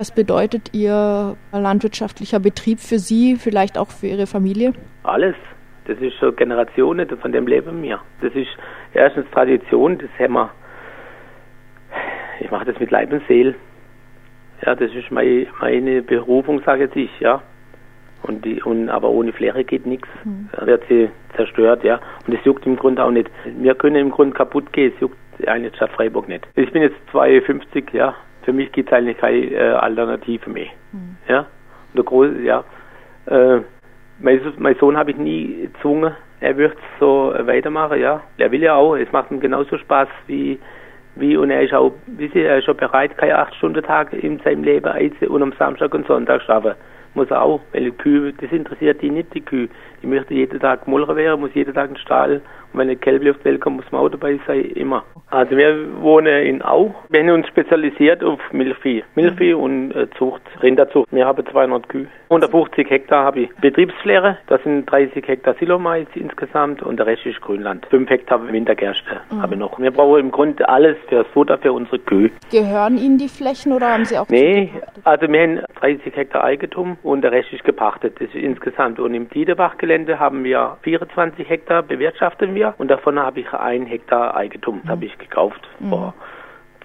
Was bedeutet Ihr landwirtschaftlicher Betrieb für Sie, vielleicht auch für Ihre Familie? Alles. Das ist schon Generationen, von dem leben wir. Das ist erstens Tradition, das haben wir. Ich mache das mit Leib und Seele. Ja, das ist meine, meine Berufung, sage jetzt ich, ja. Und die, und, aber ohne Fläche geht nichts. Mhm. Da wird sie zerstört, ja. Und es juckt im Grunde auch nicht. Wir können im Grunde kaputt gehen, es juckt eigentlich Stadt Freiburg nicht. Ich bin jetzt 52, ja. Für mich gibt es eigentlich keine äh, Alternative mehr. Mhm. Ja. Und der große, ja. Äh, mein, mein Sohn habe ich nie gezwungen, er wird so weitermachen, ja. Er will ja auch, es macht ihm genauso Spaß wie, wie und er ist auch, wie Sie, er ist schon bereit, keine acht Stunden Tag in seinem Leben und am Samstag und Sonntag schaffen muss er auch, weil die Kühe, das interessiert die nicht, die Kühe. Die möchte jeden Tag Mulcher werden, muss jeden Tag einen Stall. Und wenn eine Kälber auf die Welt kommt, muss man auch dabei sein, immer. Also wir wohnen in Au. Wir haben uns spezialisiert auf Milchvieh. Milchvieh mhm. und äh, Zucht, Rinderzucht. Wir haben 200 Kühe. 150 Hektar habe ich Betriebsfläche. Das sind 30 Hektar Silomais insgesamt und der Rest ist Grünland. 5 Hektar Wintergerste mhm. habe ich noch. Wir brauchen im Grunde alles für das Futter für unsere Kühe. Gehören Ihnen die Flächen oder haben Sie auch? Nee, also wir haben 30 Hektar Eigentum und der Rest ist gepachtet. Das ist insgesamt. Und im Tiedebach-Gelände haben wir 24 Hektar bewirtschaften wir und davon habe ich ein Hektar Eigentum. Das habe ich gekauft mhm. vor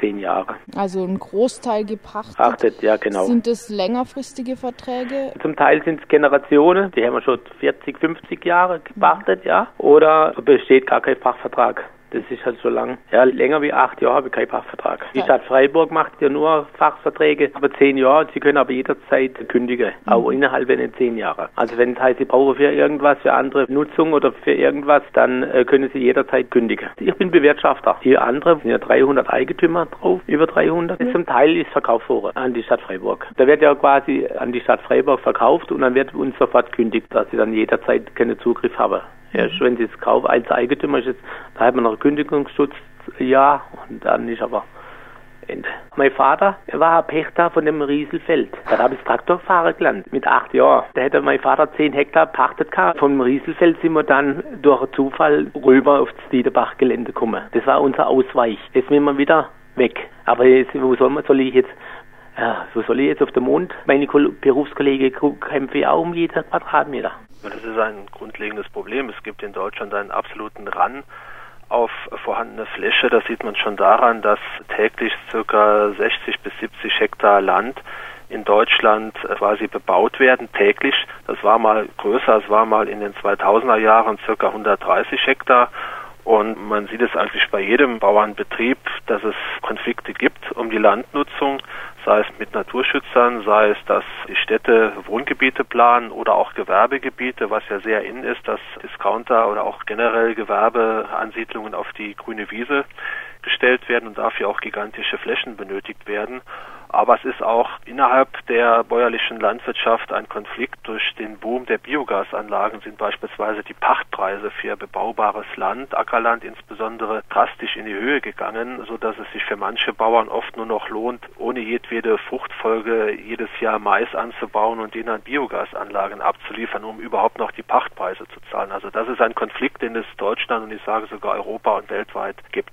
zehn Jahren. Also ein Großteil gepachtet. Pachtet, ja genau. Sind es längerfristige Verträge? Zum Teil sind es Generationen, die haben wir schon 40, 50 Jahre gepachtet, mhm. ja. Oder besteht gar kein Fachvertrag. Das ist halt so lang. Ja, länger wie acht Jahre habe ich keinen Fachvertrag. Die Stadt Freiburg macht ja nur Fachverträge, aber zehn Jahre. Sie können aber jederzeit kündigen, mhm. auch innerhalb von zehn Jahren. Also wenn es heißt, Sie brauchen für irgendwas, für andere Nutzung oder für irgendwas, dann äh, können Sie jederzeit kündigen. Ich bin Bewirtschafter. Die anderen sind ja 300 Eigentümer drauf, über 300. Mhm. Zum Teil ist verkauft worden an die Stadt Freiburg. Da wird ja quasi an die Stadt Freiburg verkauft und dann wird uns sofort kündigt, dass Sie dann jederzeit keinen Zugriff haben. Erst wenn sie es kaufen als Eigentümer, ist da hat man noch Kündigungsschutz, ja, und dann ist aber Ende. Mein Vater war Pächter von dem Rieselfeld. Da habe ich Traktorfahrer gelernt, mit acht Jahren. Da hätte mein Vater zehn Hektar pachtet gehabt. Vom Rieselfeld sind wir dann durch Zufall rüber aufs Diederbach-Gelände gekommen. Das war unser Ausweich. Jetzt sind wir wieder weg. Aber jetzt, wo soll, man, soll ich jetzt ja, wo soll ich jetzt auf dem Mond? Meine Berufskollegen kämpfen auch um jeden Quadratmeter. Das ist ein grundlegendes Problem. Es gibt in Deutschland einen absoluten Run auf vorhandene Fläche. Das sieht man schon daran, dass täglich ca. 60 bis 70 Hektar Land in Deutschland quasi bebaut werden, täglich. Das war mal größer, es war mal in den 2000er Jahren ca. 130 Hektar. Und man sieht es eigentlich bei jedem Bauernbetrieb, dass es Konflikte gibt um die Landnutzung sei es mit Naturschützern, sei es, dass die Städte Wohngebiete planen oder auch Gewerbegebiete, was ja sehr in ist, dass Discounter oder auch generell Gewerbeansiedlungen auf die grüne Wiese gestellt werden und dafür auch gigantische Flächen benötigt werden. Aber es ist auch innerhalb der bäuerlichen Landwirtschaft ein Konflikt. Durch den Boom der Biogasanlagen sind beispielsweise die Pachtpreise für bebaubares Land, Ackerland insbesondere, drastisch in die Höhe gegangen, so dass es sich für manche Bauern oft nur noch lohnt, ohne jedwede Fruchtfolge jedes Jahr Mais anzubauen und den an Biogasanlagen abzuliefern, um überhaupt noch die Pachtpreise zu zahlen. Also das ist ein Konflikt, den es Deutschland und ich sage sogar Europa und weltweit gibt.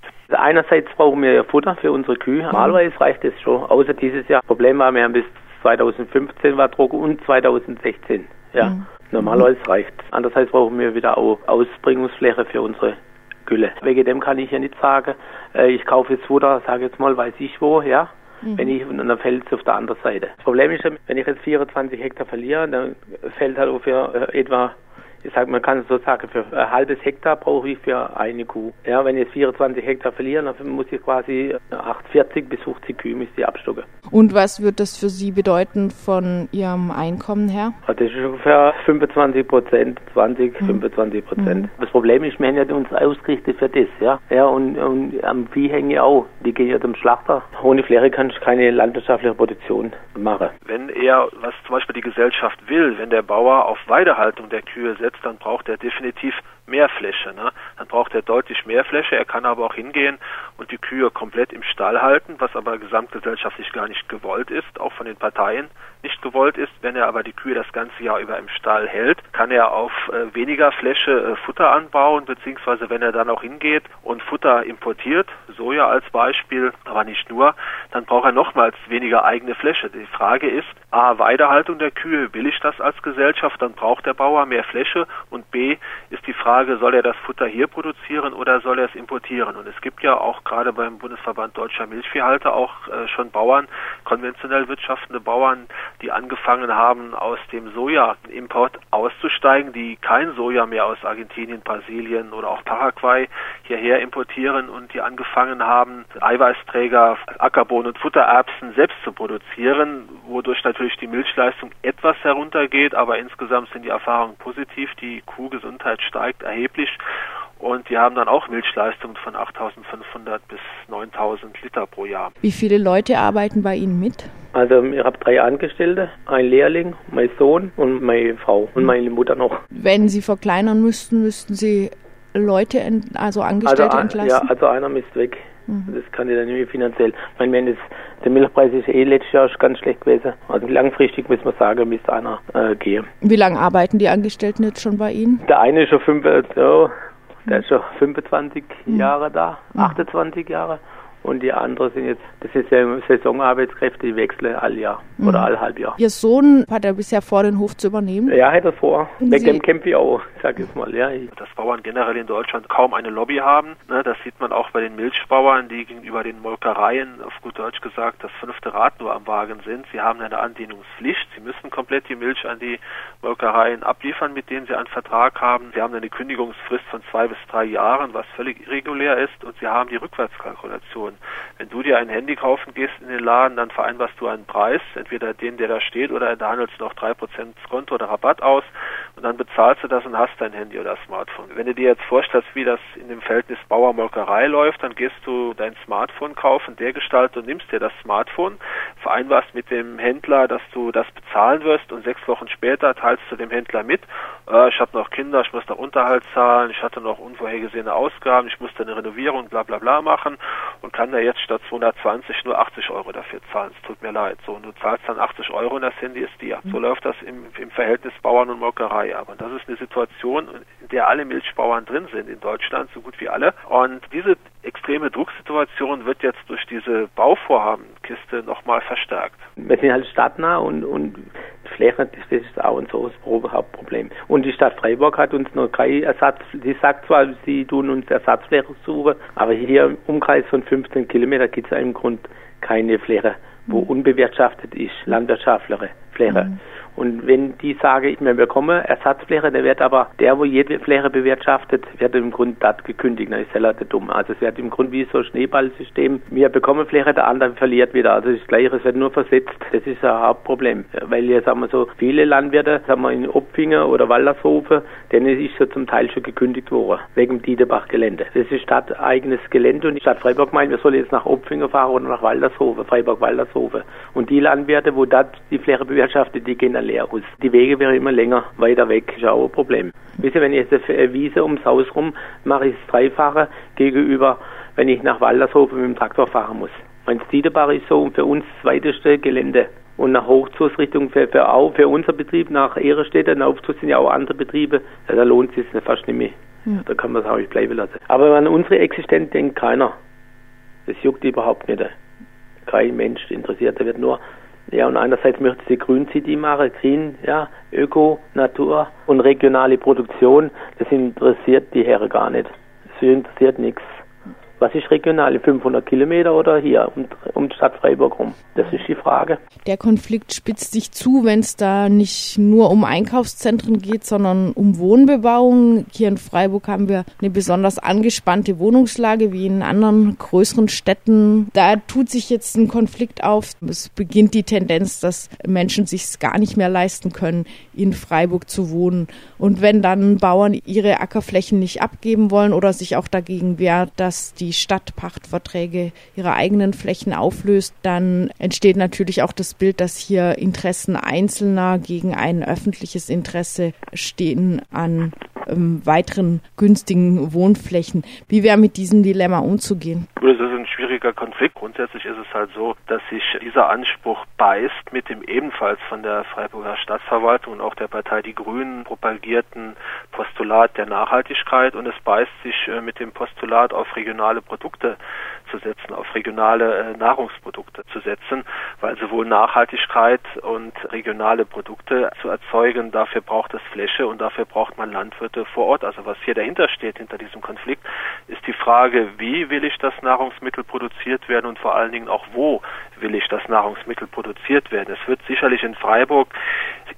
Einerseits brauchen wir ja Futter für unsere Kühe. Normalerweise reicht es schon, außer dieses Jahr. Problem war, wir haben bis 2015 war Druck und 2016. Ja, mhm. normalerweise reicht. Andererseits brauchen wir wieder auch Ausbringungsfläche für unsere Gülle. Wegen dem kann ich ja nicht sagen, äh, ich kaufe jetzt Futter, sage jetzt mal, weiß ich wo, ja. Mhm. Wenn ich, und dann fällt es auf der anderen Seite. Das Problem ist, wenn ich jetzt 24 Hektar verliere, dann fällt halt ungefähr äh, etwa ich sage, man kann so sagen, für ein halbes Hektar brauche ich für eine Kuh. Ja, wenn ich jetzt 24 Hektar verliere, dann muss ich quasi 40 bis 50 Kühe müsste ich abstocken. Und was wird das für Sie bedeuten von Ihrem Einkommen her? Das ist ungefähr 25 Prozent, 20, mhm. 25 Prozent. Mhm. Das Problem ist, wir haben ja uns ausgerichtet für das, ja. Ja, und, und am Vieh hängen ja auch. Die gehen ja zum Schlachter. Ohne Fläche kann ich keine landwirtschaftliche Produktion machen. Wenn er, was zum Beispiel die Gesellschaft will, wenn der Bauer auf Weidehaltung der Kühe setzt, dann braucht er definitiv mehr Fläche. Ne? Dann braucht er deutlich mehr Fläche. Er kann aber auch hingehen und die Kühe komplett im Stall halten, was aber gesamtgesellschaftlich gar nicht gewollt ist, auch von den Parteien nicht gewollt ist. Wenn er aber die Kühe das ganze Jahr über im Stall hält, kann er auf äh, weniger Fläche äh, Futter anbauen, beziehungsweise wenn er dann auch hingeht und Futter importiert, Soja als Beispiel, aber nicht nur, dann braucht er nochmals weniger eigene Fläche. Die Frage ist, A, Weidehaltung der Kühe, will ich das als Gesellschaft, dann braucht der Bauer mehr Fläche und B, ist die Frage, soll er das Futter hier produzieren oder soll er es importieren? Und es gibt ja auch gerade beim Bundesverband Deutscher Milchviehhalter auch äh, schon Bauern, konventionell wirtschaftende Bauern, die angefangen haben, aus dem Sojaimport auszusteigen, die kein Soja mehr aus Argentinien, Brasilien oder auch Paraguay hierher importieren und die angefangen haben, Eiweißträger, Ackerbohnen und Futtererbsen selbst zu produzieren, wodurch natürlich die Milchleistung etwas heruntergeht, aber insgesamt sind die Erfahrungen positiv. Die Kuhgesundheit steigt erheblich und die haben dann auch Milchleistungen von 8.500 bis 9.000 Liter pro Jahr. Wie viele Leute arbeiten bei Ihnen mit? Also ich habe drei Angestellte, ein Lehrling, mein Sohn und meine Frau und meine Mutter noch. Wenn Sie verkleinern müssten, müssten Sie Leute, also Angestellte also, entlassen? Ja, also einer ist weg. Mhm. Das kann ich dann nicht mehr finanziell. Ich meine, wenn der Milchpreis ist eh letztes Jahr ganz schlecht gewesen. Also langfristig muss man sagen, müsste einer äh, gehen. Wie lange arbeiten die Angestellten jetzt schon bei Ihnen? Der eine ist schon fünf, äh, der ist schon 25 mhm. Jahre da, 28 mhm. Jahre. Und die anderen sind jetzt, das ist ja Saisonarbeitskräfte, die wechseln all Jahr mhm. oder all halb Jahr. Ihr Sohn hat er bisher vor, den Hof zu übernehmen? Ja, hat er vor. Wegen dem kämpfe ich auch, sag ich mal. Ja. Dass Bauern generell in Deutschland kaum eine Lobby haben, ne, das sieht man auch bei den Milchbauern, die gegenüber den Molkereien, auf gut Deutsch gesagt, das fünfte Rad nur am Wagen sind. Sie haben eine Andienungspflicht. Sie müssen komplett die Milch an die Molkereien abliefern, mit denen sie einen Vertrag haben. Sie haben eine Kündigungsfrist von zwei bis drei Jahren, was völlig irregulär ist. Und sie haben die Rückwärtskalkulation. Wenn du dir ein Handy kaufen gehst in den Laden, dann vereinbarst du einen Preis, entweder den, der da steht, oder da handelst du noch drei Prozent Konto oder Rabatt aus und dann bezahlst du das und hast dein Handy oder Smartphone. Wenn du dir jetzt vorstellst, wie das in dem Verhältnis Bauer-Molkerei läuft, dann gehst du dein Smartphone kaufen, der Gestalt und nimmst dir das Smartphone, vereinbarst mit dem Händler, dass du das bezahlen wirst und sechs Wochen später teilst du dem Händler mit, äh, ich habe noch Kinder, ich muss noch Unterhalt zahlen, ich hatte noch unvorhergesehene Ausgaben, ich musste eine Renovierung, bla bla bla machen und kann da jetzt statt 220 nur 80 Euro dafür zahlen. Es tut mir leid. So, und du zahlst dann 80 Euro und das Handy ist dir. So mhm. läuft das im, im Verhältnis Bauern und Molkerei. Aber das ist eine Situation, in der alle Milchbauern drin sind in Deutschland, so gut wie alle. Und diese extreme Drucksituation wird jetzt durch diese Bauvorhabenkiste nochmal verstärkt. Wir sind halt stadtnah und, und Fläche, das ist auch unser Hauptproblem. Und die Stadt Freiburg hat uns noch kein Ersatz, sie sagt zwar, sie tun uns Ersatzfläche suchen, aber hier im Umkreis von 15 Kilometern gibt es im Grund keine Fläche, wo mhm. unbewirtschaftet ist, landwirtschaftliche Fläche. Mhm. Und wenn die sage, ich, wir bekommen Ersatzfläche, der wird aber der, wo jede Fläche bewirtschaftet, wird im Grunde das gekündigt. Das ist ja dumm. Also es wird im Grunde wie so ein Schneeballsystem. Wir bekommen Fläche, der andere verliert wieder. Also das Gleiche, es wird nur versetzt. Das ist ein Hauptproblem. Weil jetzt sagen wir so, viele Landwirte, sagen wir in Opfingen oder Waldershofen, denen ist ja zum Teil schon gekündigt worden. Wegen Diedebach-Gelände. Das ist stadteigenes Gelände und die Stadt Freiburg meint, wir sollen jetzt nach Opfingen fahren oder nach Waldershofen, Freiburg-Waldershofen. Und die Landwirte, wo dort die Fläche bewirtschaftet, die gehen dann leer aus. Die Wege wären immer länger, weiter weg, ist auch ein Problem. Wisst ihr, wenn ich jetzt eine Wiese ums Haus rum mache ich es dreifache gegenüber, wenn ich nach Waldershofen mit dem Traktor fahren muss. Mein Stiedebach ist so für uns das weiteste Gelände. Und nach Hochzugsrichtung für, für, auch, für unser Betrieb nach Ehrenstädter, nach Aufzug sind ja auch andere Betriebe, ja, da lohnt es sich fast nicht mehr. Ja. Da kann man es auch nicht bleiben lassen. Aber an unsere Existenz denkt keiner. Das juckt überhaupt nicht. Kein Mensch interessiert, da wird nur ja, und einerseits möchte sie Grün City machen, Green, ja, Öko, Natur und regionale Produktion. Das interessiert die Herren gar nicht. Das interessiert nichts. Was ist regional? 500 Kilometer oder hier um, um die Stadt Freiburg rum? Das ist die Frage. Der Konflikt spitzt sich zu, wenn es da nicht nur um Einkaufszentren geht, sondern um Wohnbebauung. Hier in Freiburg haben wir eine besonders angespannte Wohnungslage wie in anderen größeren Städten. Da tut sich jetzt ein Konflikt auf. Es beginnt die Tendenz, dass Menschen sich gar nicht mehr leisten können, in Freiburg zu wohnen. Und wenn dann Bauern ihre Ackerflächen nicht abgeben wollen oder sich auch dagegen wehrt, dass die Stadt Pachtverträge ihrer eigenen Flächen auflöst, dann entsteht natürlich auch das Bild, dass hier Interessen Einzelner gegen ein öffentliches Interesse stehen an ähm, weiteren günstigen Wohnflächen. Wie wäre mit diesem Dilemma umzugehen? Schwieriger Konflikt. Grundsätzlich ist es halt so, dass sich dieser Anspruch beißt mit dem ebenfalls von der Freiburger Stadtverwaltung und auch der Partei Die Grünen propagierten Postulat der Nachhaltigkeit und es beißt sich äh, mit dem Postulat auf regionale Produkte zu setzen, auf regionale äh, Nahrungsprodukte zu setzen, weil sowohl Nachhaltigkeit und regionale Produkte zu erzeugen, dafür braucht es Fläche und dafür braucht man Landwirte vor Ort. Also was hier dahinter steht, hinter diesem Konflikt, ist die Frage, wie will ich das Nahrungsmittel produziert werden und vor allen Dingen auch wo will ich das Nahrungsmittel produziert werden. Es wird sicherlich in Freiburg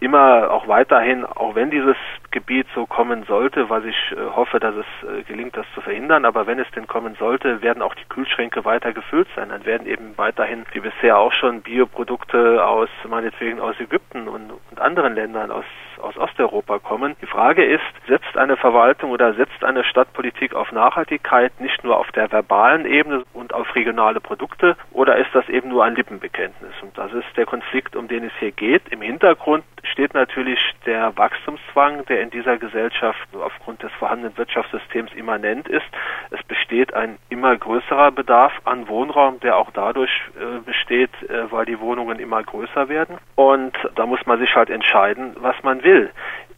immer auch weiterhin, auch wenn dieses Gebiet so kommen sollte, was ich äh, hoffe, dass es äh, gelingt, das zu verhindern, aber wenn es denn kommen sollte, werden auch die Kühlschränke weiter gefüllt sein. Dann werden eben weiterhin, wie bisher auch schon, Bioprodukte aus, meinetwegen aus Ägypten und, und anderen Ländern aus aus Osteuropa kommen. Die Frage ist, setzt eine Verwaltung oder setzt eine Stadtpolitik auf Nachhaltigkeit nicht nur auf der verbalen Ebene und auf regionale Produkte oder ist das eben nur ein Lippenbekenntnis? Und das ist der Konflikt, um den es hier geht. Im Hintergrund steht natürlich der Wachstumszwang, der in dieser Gesellschaft aufgrund des vorhandenen Wirtschaftssystems immanent ist. Es besteht ein immer größerer Bedarf an Wohnraum, der auch dadurch äh, besteht, äh, weil die Wohnungen immer größer werden. Und da muss man sich halt entscheiden, was man will.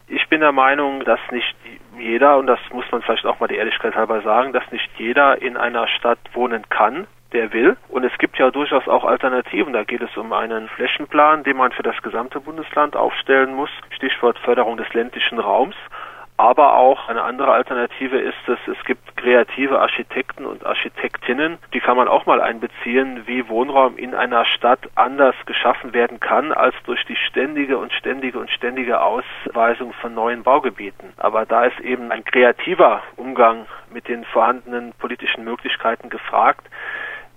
Ich bin der Meinung, dass nicht jeder, und das muss man vielleicht auch mal die Ehrlichkeit halber sagen, dass nicht jeder in einer Stadt wohnen kann der will. Und es gibt ja durchaus auch Alternativen. Da geht es um einen Flächenplan, den man für das gesamte Bundesland aufstellen muss. Stichwort Förderung des ländlichen Raums. Aber auch eine andere Alternative ist es, es gibt kreative Architekten und Architektinnen, die kann man auch mal einbeziehen, wie Wohnraum in einer Stadt anders geschaffen werden kann, als durch die ständige und ständige und ständige Ausweisung von neuen Baugebieten. Aber da ist eben ein kreativer Umgang mit den vorhandenen politischen Möglichkeiten gefragt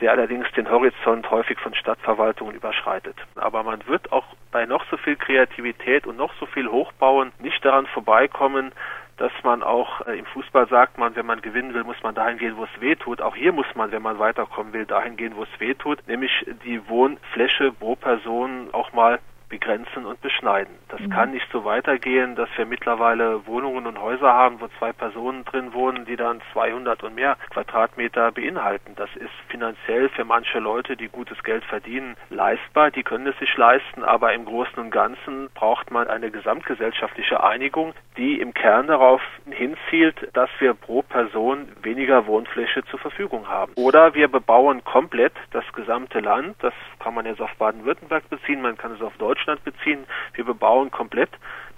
der allerdings den Horizont häufig von Stadtverwaltungen überschreitet. Aber man wird auch bei noch so viel Kreativität und noch so viel Hochbauen nicht daran vorbeikommen, dass man auch äh, im Fußball sagt man, wenn man gewinnen will, muss man dahin gehen, wo es weh tut. Auch hier muss man, wenn man weiterkommen will, dahin gehen, wo es weh tut, nämlich die Wohnfläche pro Person auch mal begrenzen und beschneiden. Das mhm. kann nicht so weitergehen, dass wir mittlerweile Wohnungen und Häuser haben, wo zwei Personen drin wohnen, die dann 200 und mehr Quadratmeter beinhalten. Das ist finanziell für manche Leute, die gutes Geld verdienen, leistbar. Die können es sich leisten, aber im Großen und Ganzen braucht man eine gesamtgesellschaftliche Einigung, die im Kern darauf hinzielt, dass wir pro Person weniger Wohnfläche zur Verfügung haben. Oder wir bebauen komplett das gesamte Land. Das kann man jetzt auf Baden-Württemberg beziehen, man kann es auf Deutschland Deutschland beziehen. Wir bebauen komplett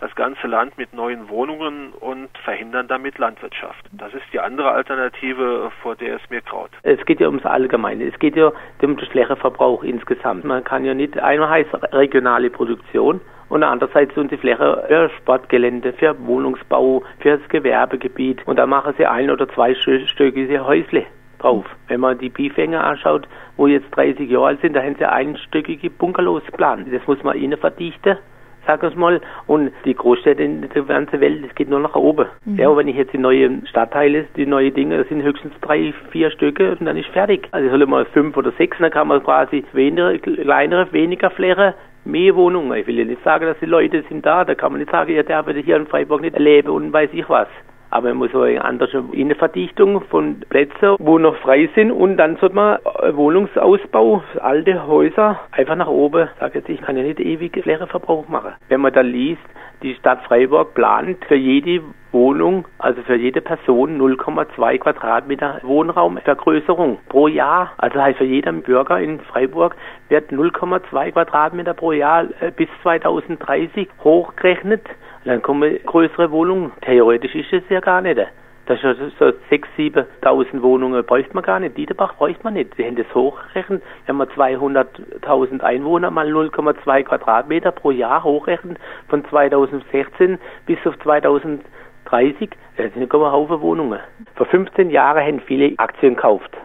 das ganze Land mit neuen Wohnungen und verhindern damit Landwirtschaft. Das ist die andere Alternative, vor der es mir kraut. Es geht ja ums Allgemeine. Es geht ja um den Flächeverbrauch insgesamt. Man kann ja nicht einmal heißt regionale Produktion und andererseits sind die Fläche für Sportgelände, für Wohnungsbau, für das Gewerbegebiet und da machen sie ein oder zwei stöckige Häusle drauf. Wenn man die Bifänger anschaut, wo jetzt 30 Jahre alt sind, da haben sie einstöckige Bungalows geplant. Das muss man innen verdichten sag ich mal. Und die Großstädte in der ganzen Welt, das geht nur nach oben. Mhm. Ja, wenn ich jetzt die neuen Stadtteile, die neuen Dinge, das sind höchstens drei, vier Stücke und dann ist fertig. Also soll mal fünf oder sechs, dann kann man quasi weniger, kleinere, weniger Fläche mehr Wohnungen. Ich will ja nicht sagen, dass die Leute sind da, da kann man nicht sagen, ja, der wird hier in Freiburg nicht erleben und weiß ich was. Aber man muss so eine andere Innenverdichtung von Plätzen, wo noch frei sind und dann sollte man Wohnungsausbau, alte Häuser einfach nach oben. Sag jetzt, ich kann ja nicht ewig Flächeverbrauch machen. Wenn man da liest, die Stadt Freiburg plant für jede Wohnung, also für jede Person 0,2 Quadratmeter Wohnraumvergrößerung pro Jahr. Also heißt für jeden Bürger in Freiburg wird 0,2 Quadratmeter pro Jahr äh, bis 2030 hochgerechnet. Dann kommen größere Wohnungen. Theoretisch ist es ja gar nicht. Das ist so 6.000, 7.000 Wohnungen bräuchte man gar nicht. Dieterbach bräuchte man nicht. Sie haben das hochgerechnet. Wenn man 200.000 Einwohner mal 0,2 Quadratmeter pro Jahr hochrechnet, von 2016 bis auf 2030, das sind ein Haufen Wohnungen. Vor 15 Jahren haben viele Aktien gekauft.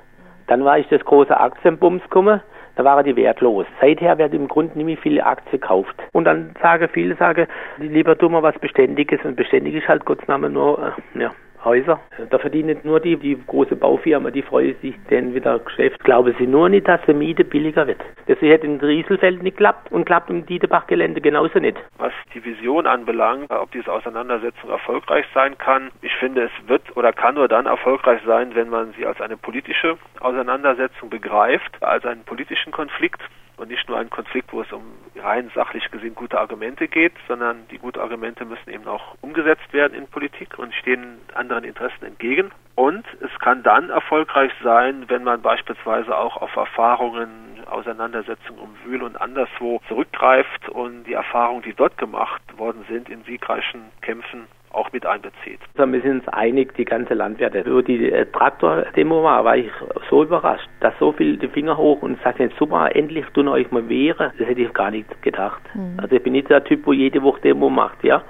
Dann war ich das große Aktienbums gekommen da waren die wertlos. Seither werden im Grunde nicht mehr viele Aktien gekauft. Und dann sagen viele, sagen, lieber tun wir was Beständiges und beständig ist halt Gottes Name nur, äh, ja, Häuser. Da verdienen nur die, die große Baufirma, die freuen sich denn wieder Geschäft. Glauben sie nur nicht, dass die Miete billiger wird. Das hätte in Rieselfeld nicht klappt und klappt im Dietebach-Gelände genauso nicht. Was die Vision anbelangt, ob diese Auseinandersetzung erfolgreich sein kann, ich finde, es wird oder kann nur dann erfolgreich sein, wenn man sie als eine politische Auseinandersetzung begreift, als einen politischen Konflikt und nicht nur ein Konflikt, wo es um rein sachlich gesehen gute Argumente geht, sondern die guten Argumente müssen eben auch umgesetzt werden in Politik und stehen anderen Interessen entgegen. Und es kann dann erfolgreich sein, wenn man beispielsweise auch auf Erfahrungen, Auseinandersetzungen um Wühl und anderswo zurückgreift und die Erfahrungen, die dort gemacht worden sind, in siegreichen Kämpfen auch mit einbezieht. Also wir sind uns einig, die ganze Landwirte. Über die äh, Traktor-Demo war, war ich so überrascht, dass so viel die Finger hoch und sagt jetzt super, endlich tun euch mal wehren. Das hätte ich gar nicht gedacht. Mhm. Also ich bin nicht der Typ, wo jede Woche Demo macht, ja.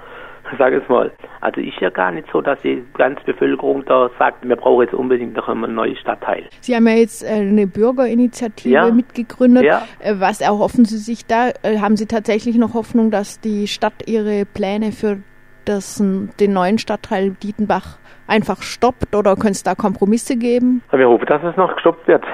Sag es mal. Also ist ja gar nicht so, dass die ganze Bevölkerung da sagt, wir brauchen jetzt unbedingt noch einen neuen Stadtteil. Sie haben ja jetzt äh, eine Bürgerinitiative ja. mitgegründet. Ja. Äh, was erhoffen Sie sich da? Haben Sie tatsächlich noch Hoffnung, dass die Stadt ihre Pläne für das, den neuen Stadtteil Dietenbach einfach stoppt oder könnte es da Kompromisse geben? Wir hoffen, dass es noch gestoppt wird.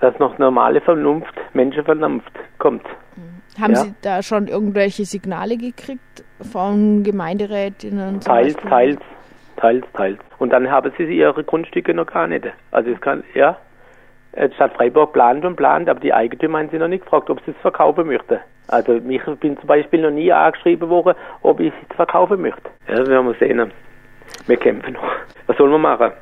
Dass noch normale Vernunft, Menschenvernunft kommt. Mhm. Haben ja. Sie da schon irgendwelche Signale gekriegt von Gemeinderätinnen? Teils, teils, teils, teils. Und dann haben sie ihre Grundstücke noch gar nicht. Also es kann, ja, die Stadt Freiburg plant und plant, aber die Eigentümer haben sie noch nicht gefragt, ob sie es verkaufen möchten. Also ich bin zum Beispiel noch nie angeschrieben worden, ob ich es verkaufen möchte. Ja, das werden wir sehen. Wir kämpfen noch. Was sollen wir machen?